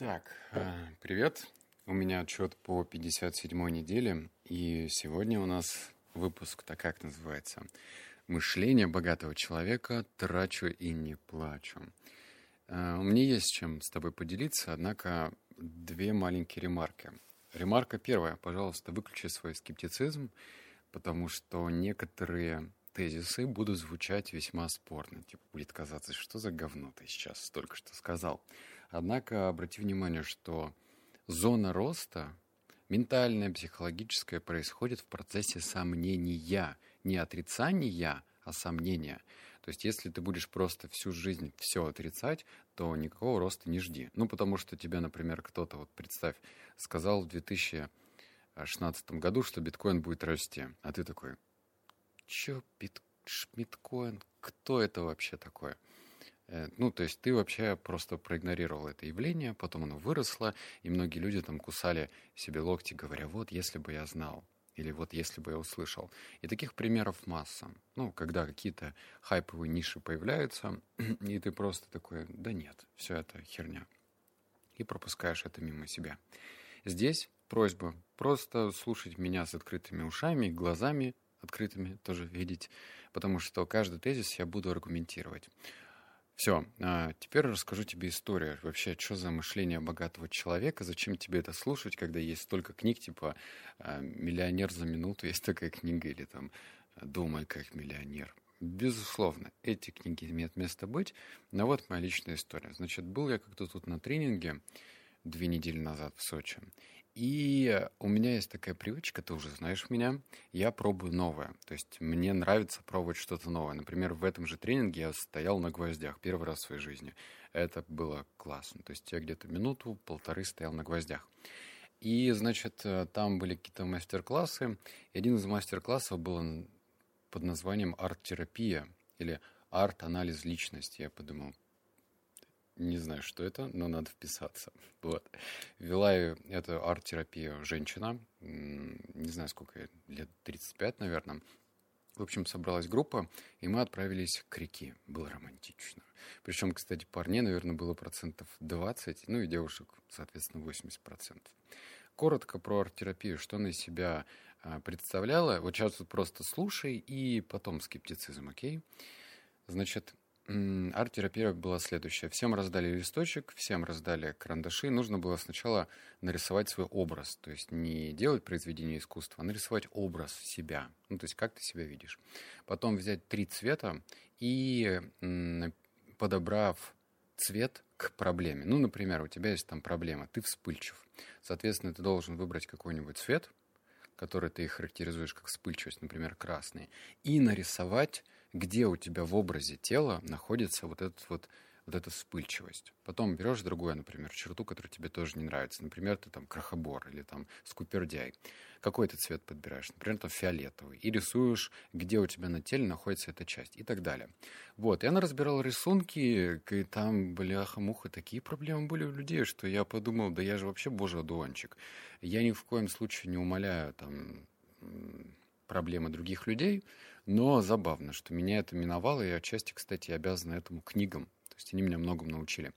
Так, э, привет. У меня отчет по 57 неделе, и сегодня у нас выпуск, так как называется? «Мышление богатого человека. Трачу и не плачу». Э, у меня есть чем с тобой поделиться, однако две маленькие ремарки. Ремарка первая. Пожалуйста, выключи свой скептицизм, потому что некоторые тезисы будут звучать весьма спорно. Типа будет казаться, что за говно ты сейчас только что сказал. Однако обрати внимание, что зона роста, ментальная, психологическая, происходит в процессе сомнения, не отрицания, а сомнения. То есть, если ты будешь просто всю жизнь все отрицать, то никакого роста не жди. Ну, потому что тебе, например, кто-то, вот представь, сказал в 2016 году, что биткоин будет расти. А ты такой, чё, бит, биткоин, кто это вообще такое? Э, ну, то есть ты вообще просто проигнорировал это явление, потом оно выросло, и многие люди там кусали себе локти, говоря, вот если бы я знал, или вот если бы я услышал. И таких примеров масса. Ну, когда какие-то хайповые ниши появляются, и ты просто такой, да нет, все это херня. И пропускаешь это мимо себя. Здесь просьба просто слушать меня с открытыми ушами, глазами открытыми тоже видеть, потому что каждый тезис я буду аргументировать. Все, а теперь расскажу тебе историю. Вообще, что за мышление богатого человека, зачем тебе это слушать, когда есть столько книг, типа а, «Миллионер за минуту», есть такая книга, или там «Думай как миллионер». Безусловно, эти книги имеют место быть, но вот моя личная история. Значит, был я как-то тут на тренинге две недели назад в Сочи, и у меня есть такая привычка, ты уже знаешь меня, я пробую новое. То есть мне нравится пробовать что-то новое. Например, в этом же тренинге я стоял на гвоздях первый раз в своей жизни. Это было классно. То есть я где-то минуту-полторы стоял на гвоздях. И, значит, э, там были какие-то мастер-классы. И один из мастер-классов был под названием арт-терапия или арт-анализ личности. Я подумал, не знаю, что это, но надо вписаться. Вот. Вела эту арт-терапию женщина, не знаю, сколько, лет 35, наверное. В общем, собралась группа, и мы отправились к реке. Было романтично. Причем, кстати, парней, наверное, было процентов 20, ну и девушек, соответственно, 80 процентов. Коротко про арт-терапию, что она из себя а, представляла. Вот сейчас вот просто слушай, и потом скептицизм, окей? Значит, Арт-терапия была следующая. Всем раздали листочек, всем раздали карандаши. Нужно было сначала нарисовать свой образ. То есть не делать произведение искусства, а нарисовать образ себя. Ну, то есть как ты себя видишь. Потом взять три цвета и, подобрав цвет к проблеме. Ну, например, у тебя есть там проблема, ты вспыльчив. Соответственно, ты должен выбрать какой-нибудь цвет, который ты характеризуешь как вспыльчивость, например, красный, и нарисовать где у тебя в образе тела находится вот этот вот вот эта вспыльчивость. Потом берешь другую, например, черту, которая тебе тоже не нравится. Например, ты там крахобор или там скупердяй. Какой ты цвет подбираешь? Например, там фиолетовый. И рисуешь, где у тебя на теле находится эта часть и так далее. Вот. И она разбирала рисунки, и там, бляха-муха, такие проблемы были у людей, что я подумал, да я же вообще божий одуванчик. Я ни в коем случае не умоляю там проблемы других людей, но забавно, что меня это миновало, и отчасти, кстати, обязан этому книгам. То есть они меня многому научили.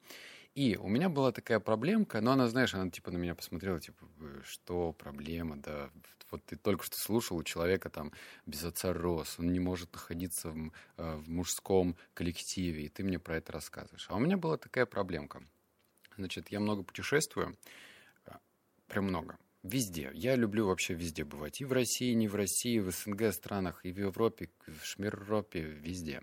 И у меня была такая проблемка, но она, знаешь, она типа на меня посмотрела, типа, что проблема, да, вот ты только что слушал у человека там без отца рос, он не может находиться в, э, в мужском коллективе, и ты мне про это рассказываешь. А у меня была такая проблемка. Значит, я много путешествую, э, прям много. Везде. Я люблю вообще везде бывать. И в России, не в России, в СНГ странах, и в Европе, в Шмиропе, везде.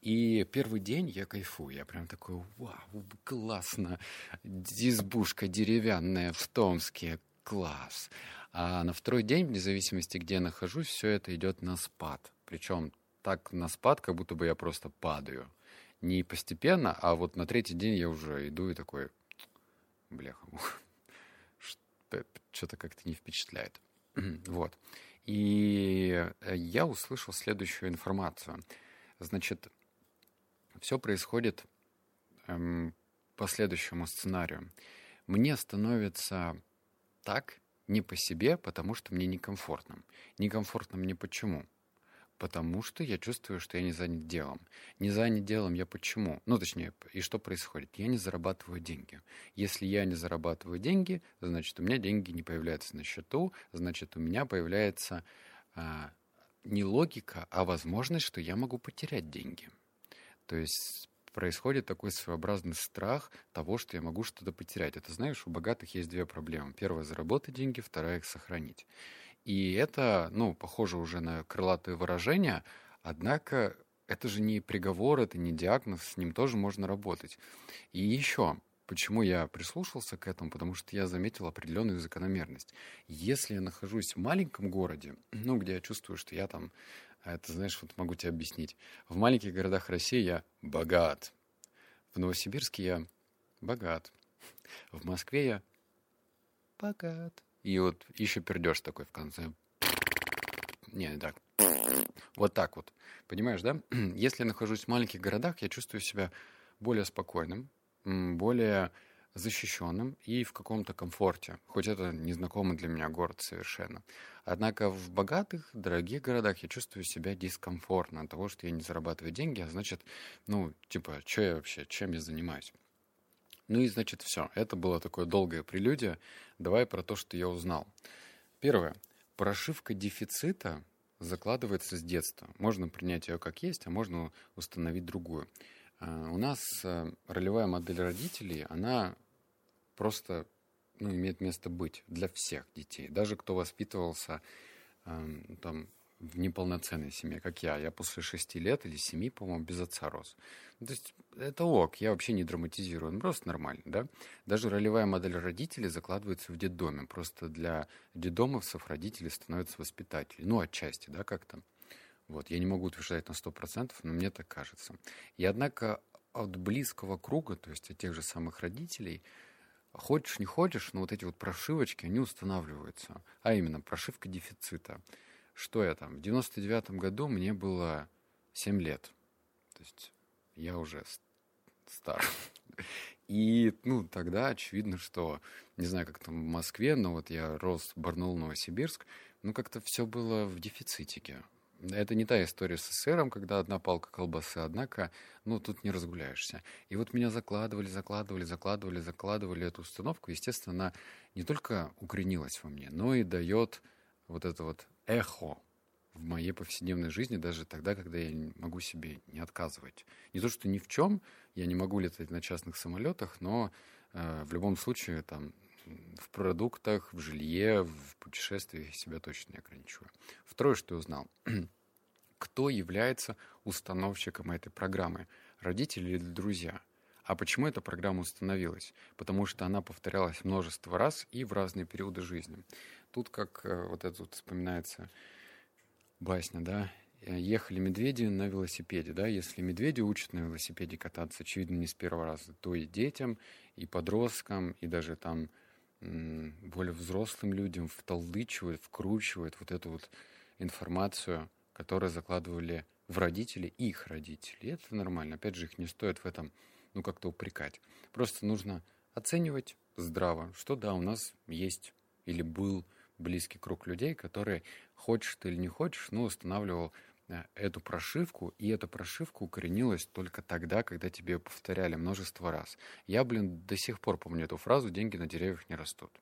И первый день я кайфую. Я прям такой, вау, классно. Избушка деревянная в Томске. Класс. А на второй день, вне зависимости, где я нахожусь, все это идет на спад. Причем так на спад, как будто бы я просто падаю. Не постепенно, а вот на третий день я уже иду и такой, бляха, что-то как-то не впечатляет. вот. И э, я услышал следующую информацию. Значит, все происходит эм, по следующему сценарию. Мне становится так не по себе, потому что мне некомфортно. Некомфортно мне почему? Потому что я чувствую, что я не занят делом. Не занят делом я почему? Ну, точнее, и что происходит? Я не зарабатываю деньги. Если я не зарабатываю деньги, значит, у меня деньги не появляются на счету, значит, у меня появляется а, не логика, а возможность, что я могу потерять деньги. То есть происходит такой своеобразный страх того, что я могу что-то потерять. Это, знаешь, у богатых есть две проблемы. Первая — заработать деньги, вторая — их сохранить. И это, ну, похоже уже на крылатые выражения, однако это же не приговор, это не диагноз, с ним тоже можно работать. И еще, почему я прислушался к этому, потому что я заметил определенную закономерность. Если я нахожусь в маленьком городе, ну, где я чувствую, что я там, это, знаешь, вот могу тебе объяснить, в маленьких городах России я богат, в Новосибирске я богат, в Москве я богат, и вот еще пердеж такой в конце. Не, так. Вот так вот. Понимаешь, да? Если я нахожусь в маленьких городах, я чувствую себя более спокойным, более защищенным и в каком-то комфорте, хоть это незнакомый для меня город совершенно. Однако в богатых, дорогих городах я чувствую себя дискомфортно от того, что я не зарабатываю деньги, а значит, ну, типа, что я вообще, чем я занимаюсь? Ну и, значит, все. Это было такое долгое прелюдия. Давай про то, что я узнал. Первое. Прошивка дефицита закладывается с детства. Можно принять ее как есть, а можно установить другую. А, у нас э, ролевая модель родителей, она просто ну, имеет место быть для всех детей. Даже кто воспитывался эм, там, в неполноценной семье, как я. Я после шести лет или семи, по-моему, без отца рос. Ну, то есть это ок, я вообще не драматизирую, ну, просто нормально, да. Даже ролевая модель родителей закладывается в детдоме. Просто для детдомовцев родители становятся воспитателями. Ну, отчасти, да, как-то. Вот, я не могу утверждать на сто процентов, но мне так кажется. И однако от близкого круга, то есть от тех же самых родителей, хочешь не хочешь, но вот эти вот прошивочки, они устанавливаются. А именно, прошивка дефицита – что я там? В 99-м году мне было 7 лет. То есть я уже стар. И, ну, тогда очевидно, что, не знаю, как там в Москве, но вот я рос в Барнаул, Новосибирск, ну, как-то все было в дефицитике. Это не та история с СССРом, когда одна палка колбасы, однако, ну, тут не разгуляешься. И вот меня закладывали, закладывали, закладывали, закладывали эту установку. Естественно, она не только укоренилась во мне, но и дает вот это вот эхо в моей повседневной жизни, даже тогда, когда я могу себе не отказывать. Не то, что ни в чем, я не могу летать на частных самолетах, но э, в любом случае там в продуктах, в жилье, в путешествиях себя точно не ограничиваю. Второе, что я узнал. Кто является установщиком этой программы? Родители или друзья? А почему эта программа установилась? Потому что она повторялась множество раз и в разные периоды жизни. Тут как э, вот это вот вспоминается басня, да, э, ехали медведи на велосипеде, да, если медведи учат на велосипеде кататься, очевидно, не с первого раза, то и детям, и подросткам, и даже там более взрослым людям вталдычивают, вкручивают вот эту вот информацию, которую закладывали в родители их родители. И это нормально. Опять же, их не стоит в этом, ну, как-то упрекать. Просто нужно оценивать здраво, что да, у нас есть или был близкий круг людей, которые, хочешь ты или не хочешь, ну, устанавливал э, эту прошивку, и эта прошивка укоренилась только тогда, когда тебе повторяли множество раз. Я, блин, до сих пор помню эту фразу «деньги на деревьях не растут».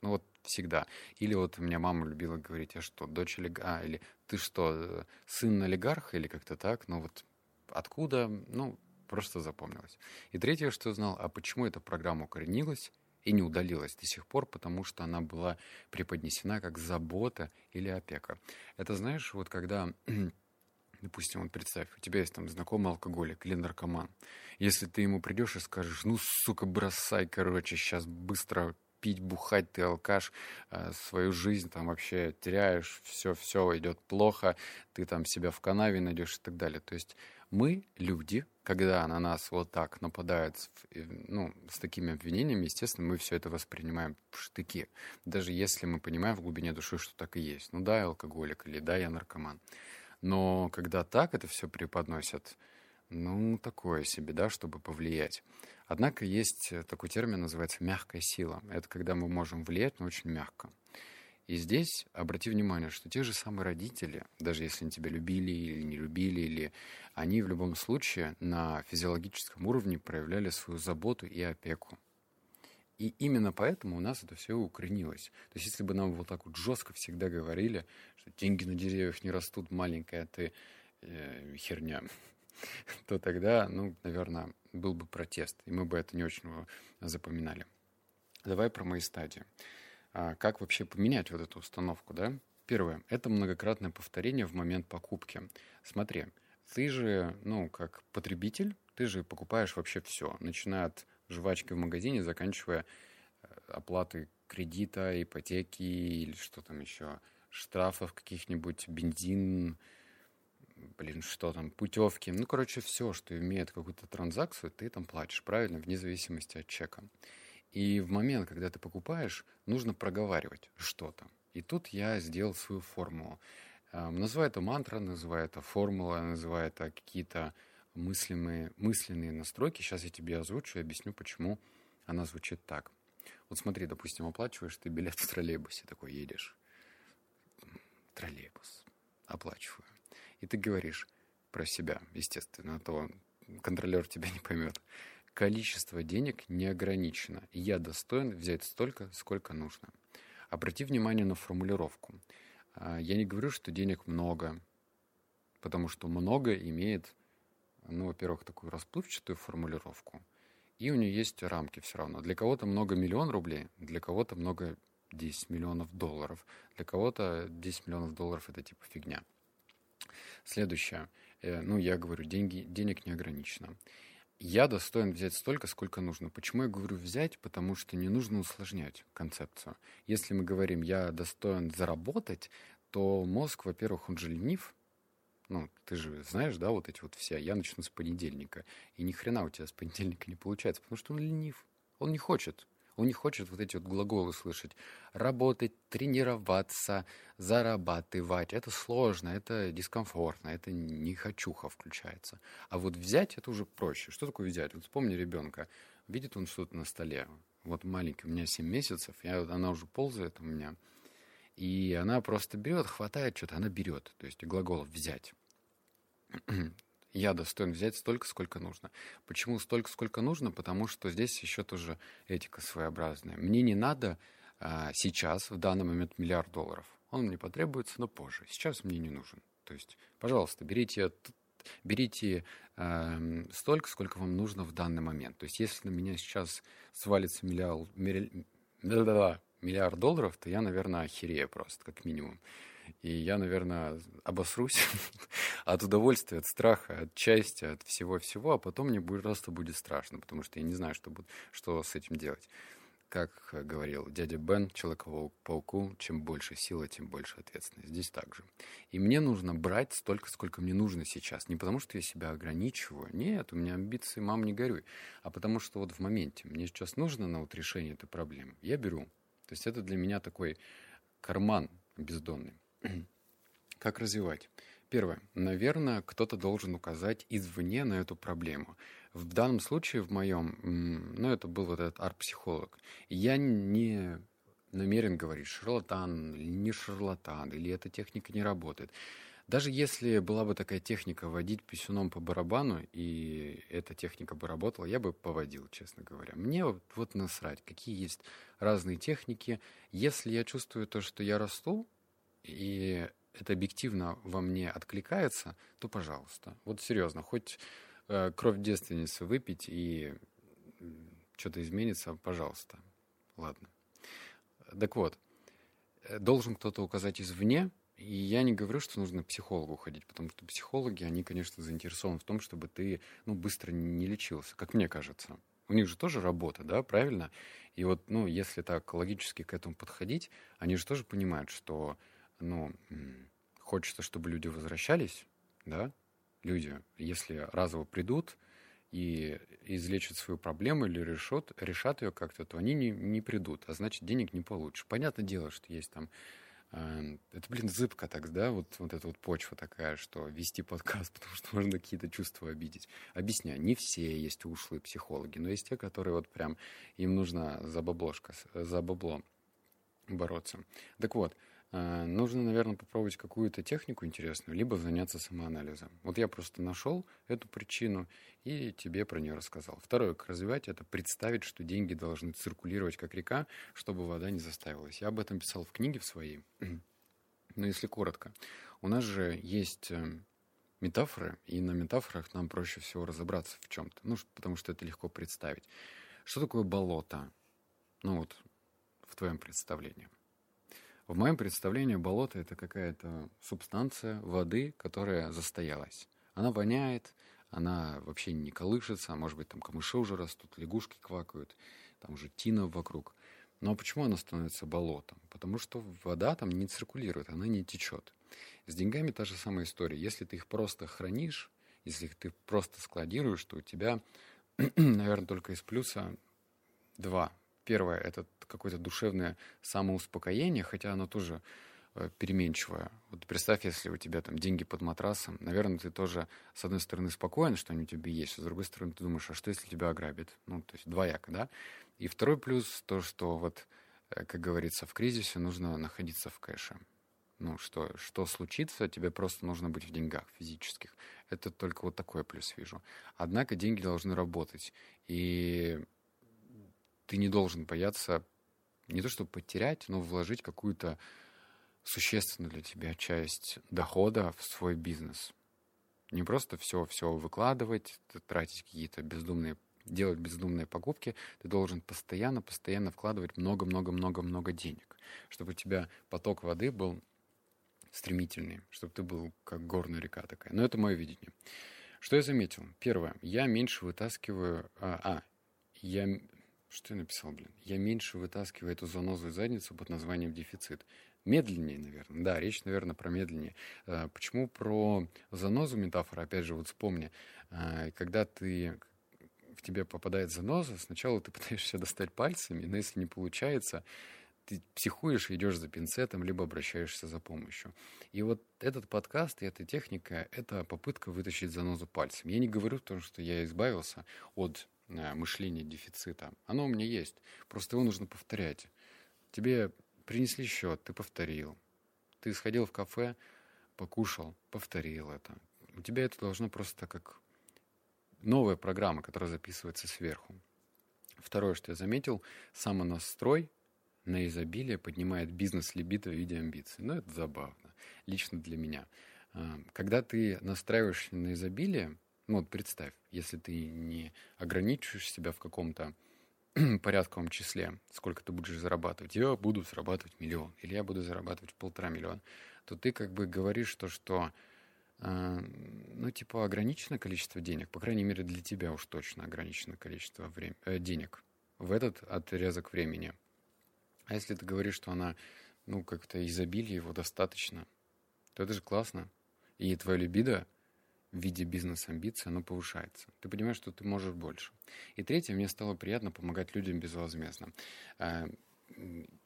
Ну вот всегда. Или вот у меня мама любила говорить, я что, дочь олигарха, а, или ты что, сын олигарха, или как-то так, ну вот откуда, ну, просто запомнилось. И третье, что знал, а почему эта программа укоренилась, и не удалилась до сих пор, потому что она была преподнесена как забота или опека. Это знаешь, вот когда Допустим, вот представь, у тебя есть там знакомый алкоголик или наркоман. Если ты ему придешь и скажешь, ну, сука, бросай, короче, сейчас быстро пить, бухать, ты алкаш, э, свою жизнь там вообще теряешь, все, все идет плохо, ты там себя в канаве найдешь и так далее. То есть мы, люди, когда на нас вот так нападают, ну, с такими обвинениями, естественно, мы все это воспринимаем в штыки. Даже если мы понимаем в глубине души, что так и есть. Ну да, я алкоголик, или да, я наркоман. Но когда так это все преподносят, ну, такое себе, да, чтобы повлиять. Однако есть такой термин, называется мягкая сила. Это когда мы можем влиять, но очень мягко. И здесь обрати внимание, что те же самые родители, даже если они тебя любили или не любили, или они в любом случае на физиологическом уровне проявляли свою заботу и опеку. И именно поэтому у нас это все укоренилось. То есть если бы нам вот так вот жестко всегда говорили, что деньги на деревьях не растут, маленькая ты э, херня, то тогда, ну, наверное, был бы протест, и мы бы это не очень запоминали. Давай про мои стадии. А как вообще поменять вот эту установку, да? Первое – это многократное повторение в момент покупки. Смотри, ты же, ну, как потребитель, ты же покупаешь вообще все, начиная от жвачки в магазине, заканчивая э, оплатой кредита, ипотеки или что там еще, штрафов каких-нибудь, бензин, блин, что там, путевки. Ну, короче, все, что имеет какую-то транзакцию, ты там платишь, правильно, вне зависимости от чека. И в момент, когда ты покупаешь, нужно проговаривать что-то. И тут я сделал свою формулу. Эм, называю это мантра, называю это формула, называю это какие-то мыслимые, мысленные настройки. Сейчас я тебе озвучу и объясню, почему она звучит так. Вот смотри, допустим, оплачиваешь ты билет в троллейбусе, такой едешь. Троллейбус. Оплачиваю. И ты говоришь про себя, естественно, а то контролер тебя не поймет. Количество денег не ограничено. Я достоин взять столько, сколько нужно. Обрати внимание на формулировку. А, я не говорю, что денег много, потому что много имеет ну, во-первых, такую расплывчатую формулировку, и у нее есть рамки все равно. Для кого-то много миллион рублей, для кого-то много 10 миллионов долларов, для кого-то 10 миллионов долларов это типа фигня. Следующее. Э, ну, я говорю, деньги, денег не ограничено. Я достоин взять столько, сколько нужно. Почему я говорю взять? Потому что не нужно усложнять концепцию. Если мы говорим, я достоин заработать, то мозг, во-первых, он же ленив, ну, ты же знаешь, да, вот эти вот все. Я начну с понедельника. И ни хрена у тебя с понедельника не получается, потому что он ленив. Он не хочет. Он не хочет вот эти вот глаголы слышать. Работать, тренироваться, зарабатывать. Это сложно, это дискомфортно, это не хочуха включается. А вот взять это уже проще. Что такое взять? Вот вспомни ребенка. Видит он что-то на столе. Вот маленький, у меня 7 месяцев, я, она уже ползает у меня. И она просто берет, хватает что-то, она берет. То есть глагол «взять». Я достоин взять столько, сколько нужно. Почему столько, сколько нужно? Потому что здесь еще тоже этика своеобразная. Мне не надо а, сейчас, в данный момент, миллиард долларов. Он мне потребуется, но позже. Сейчас мне не нужен. То есть, пожалуйста, берите, берите э, столько, сколько вам нужно в данный момент. То есть, если на меня сейчас свалится миллиард, миллиард, миллиард долларов, то я, наверное, охерею просто, как минимум. И я, наверное, обосрусь от удовольствия, от страха, от счастья, от всего-всего, а потом мне просто будет страшно, потому что я не знаю, что, будет, что с этим делать. Как говорил дядя Бен Человеку-пауку, чем больше сила, тем больше ответственность. Здесь также. И мне нужно брать столько, сколько мне нужно сейчас. Не потому, что я себя ограничиваю. Нет, у меня амбиции, мам, не горюй. А потому, что вот в моменте мне сейчас нужно на вот решение этой проблемы. Я беру. То есть это для меня такой карман бездонный. Как развивать? Первое. Наверное, кто-то должен указать извне на эту проблему. В данном случае, в моем, ну, это был вот этот арт-психолог. Я не намерен говорить, шарлатан или не шарлатан, или эта техника не работает. Даже если была бы такая техника водить писюном по барабану, и эта техника бы работала, я бы поводил, честно говоря. Мне вот, вот насрать, какие есть разные техники. Если я чувствую то, что я расту, и это объективно во мне откликается, то пожалуйста. Вот серьезно, хоть э, кровь девственницы выпить и что-то изменится, пожалуйста. Ладно. Так вот, э, должен кто-то указать извне, и я не говорю, что нужно к психологу ходить, потому что психологи, они, конечно, заинтересованы в том, чтобы ты ну, быстро не лечился, как мне кажется. У них же тоже работа, да, правильно? И вот, ну, если так логически к этому подходить, они же тоже понимают, что, ну, хочется, чтобы люди возвращались, да, люди, если разово придут и излечат свою проблему или решат, решат ее как-то, то они не, не придут, а значит, денег не получишь. Понятное дело, что есть там Эм, это, блин, зыбко так, да, вот, вот эта вот почва такая, что вести подкаст, потому что можно какие-то чувства обидеть. Объясняю, не все есть ушлые психологи, но есть те, которые вот прям, им нужно за баблошко, за бабло. бороться. Так вот, э, нужно, наверное, попробовать какую-то технику интересную, либо заняться самоанализом. Вот я просто нашел эту причину и тебе про нее рассказал. Второе, как развивать, это представить, что деньги должны циркулировать как река, чтобы вода не заставилась. Я об этом писал в книге в своей. Но если коротко, у нас же есть э, метафоры, и на метафорах нам проще всего разобраться в чем-то, ну, потому что это легко представить. Что такое болото? Ну вот, в твоем представлении. В моем представлении болото — это какая-то субстанция воды, которая застоялась. Она воняет, она вообще не колышется, а может быть там камыши уже растут, лягушки квакают, там уже тина вокруг. Но почему она становится болотом? Потому что вода там не циркулирует, она не течет. С деньгами та же самая история. Если ты их просто хранишь, если ты просто складируешь, то у тебя, наверное, только из плюса два. Первое — это какое-то душевное самоуспокоение, хотя оно тоже э, переменчивое. Вот представь, если у тебя там деньги под матрасом, наверное, ты тоже, с одной стороны, спокоен, что они у тебя есть, а с другой стороны, ты думаешь, а что, если тебя ограбят? Ну, то есть двояко, да? И второй плюс то, что вот, э, как говорится, в кризисе нужно находиться в кэше. Ну, что, что случится, тебе просто нужно быть в деньгах физических. Это только вот такой плюс вижу. Однако деньги должны работать. И ты не должен бояться не то чтобы потерять, но вложить какую-то существенную для тебя часть дохода в свой бизнес. Не просто все-все выкладывать, тратить какие-то бездумные делать бездумные покупки, ты должен постоянно-постоянно вкладывать много-много-много-много денег, чтобы у тебя поток воды был стремительный, чтобы ты был как горная река такая. Но это мое видение. Что я заметил? Первое. Я меньше вытаскиваю... А, а я... Что я написал, блин? Я меньше вытаскиваю эту занозу из задницу под названием дефицит. Медленнее, наверное. Да, речь, наверное, про медленнее. А, почему про занозу метафора? Опять же, вот вспомни. А, когда ты в тебе попадает заноза, сначала ты пытаешься достать пальцами, но если не получается, ты психуешь, идешь за пинцетом, либо обращаешься за помощью. И вот этот подкаст и эта техника — это попытка вытащить занозу пальцем. Я не говорю о том, что я избавился от э, мышления дефицита. Оно у меня есть. Просто его нужно повторять. Тебе принесли счет, ты повторил. Ты сходил в кафе, покушал, повторил это. У тебя это должно просто как новая программа, которая записывается сверху. Второе, что я заметил, самонастрой на изобилие поднимает бизнес-либидо в виде амбиций. Ну, это забавно, лично для меня. А, когда ты настраиваешься на изобилие, ну вот представь, если ты не ограничиваешь себя в каком-то порядковом числе, сколько ты будешь зарабатывать, я буду зарабатывать миллион, или я буду зарабатывать полтора миллиона, то ты как бы говоришь то, что а, ну, типа, ограниченное количество денег, по крайней мере, для тебя уж точно ограниченное количество врем... э, денег в этот отрезок времени. А если ты говоришь, что она, ну, как-то изобилие его достаточно, то это же классно. И твоя либидо в виде бизнес-амбиции, оно повышается. Ты понимаешь, что ты можешь больше. И третье, мне стало приятно помогать людям безвозмездно. А,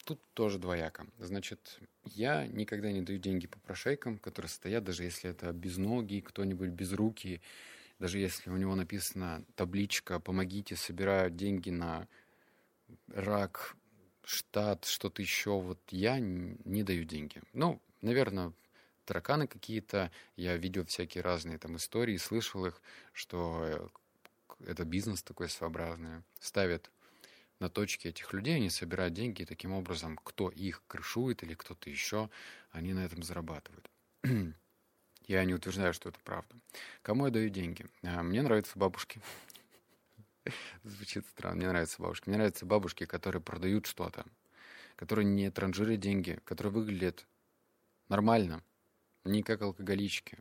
тут тоже двояко. Значит, я никогда не даю деньги по прошейкам, которые стоят, даже если это без ноги, кто-нибудь без руки, даже если у него написана табличка «Помогите, собираю деньги на рак, штат, что-то еще». Вот я не даю деньги. Ну, наверное, тараканы какие-то. Я видел всякие разные там истории, слышал их, что это бизнес такой своеобразный. Ставят на точке этих людей, они собирают деньги, и таким образом, кто их крышует или кто-то еще, они на этом зарабатывают. Я не утверждаю, что это правда. Кому я даю деньги? А, мне нравятся бабушки. Звучит странно. Мне нравятся бабушки. Мне нравятся бабушки, которые продают что-то, которые не транжирят деньги, которые выглядят нормально, не как алкоголички,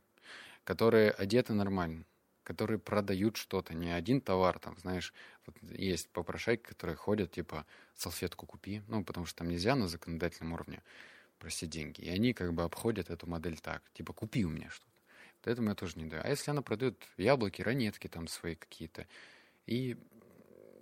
которые одеты нормально, которые продают что-то, не один товар, там, знаешь, вот есть попрошайки, которые ходят, типа, салфетку купи, ну, потому что там нельзя на законодательном уровне просить деньги. И они как бы обходят эту модель так, типа, купи у меня что-то. Вот этому я тоже не даю. А если она продает яблоки, ранетки там свои какие-то, и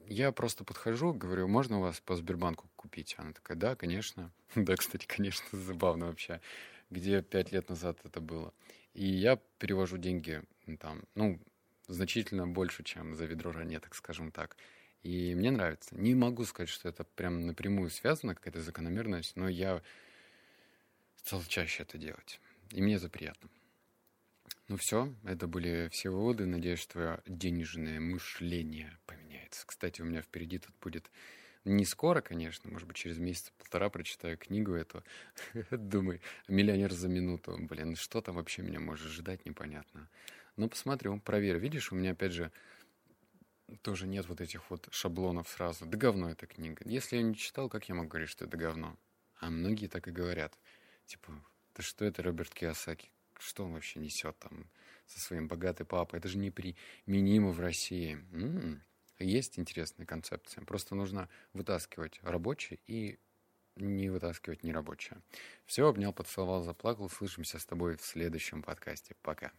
я просто подхожу, говорю, можно у вас по Сбербанку купить? Она такая, да, конечно. да, кстати, конечно, забавно вообще. Где пять лет назад это было. И я перевожу деньги там, ну, значительно больше, чем за ведро ранеток, скажем так. И мне нравится. Не могу сказать, что это прям напрямую связано, какая-то закономерность, но я стал чаще это делать. И мне это приятно. Ну все, это были все выводы. Надеюсь, что денежное мышление поменяется. Кстати, у меня впереди тут будет не скоро, конечно, может быть, через месяц-полтора прочитаю книгу эту. Думаю, миллионер за минуту. Блин, что там вообще меня может ждать, непонятно. Ну, посмотрю, проверю. Видишь, у меня, опять же, тоже нет вот этих вот шаблонов сразу. Да говно эта книга. Если я не читал, как я могу говорить, что это говно? А многие так и говорят. Типа, да что это Роберт Киосаки? Что он вообще несет там со своим богатым папой? Это же неприменимо в России. М-м-м. Есть интересная концепция. Просто нужно вытаскивать рабочее и не вытаскивать нерабочее. Все, обнял, поцеловал, заплакал. Слышимся с тобой в следующем подкасте. Пока.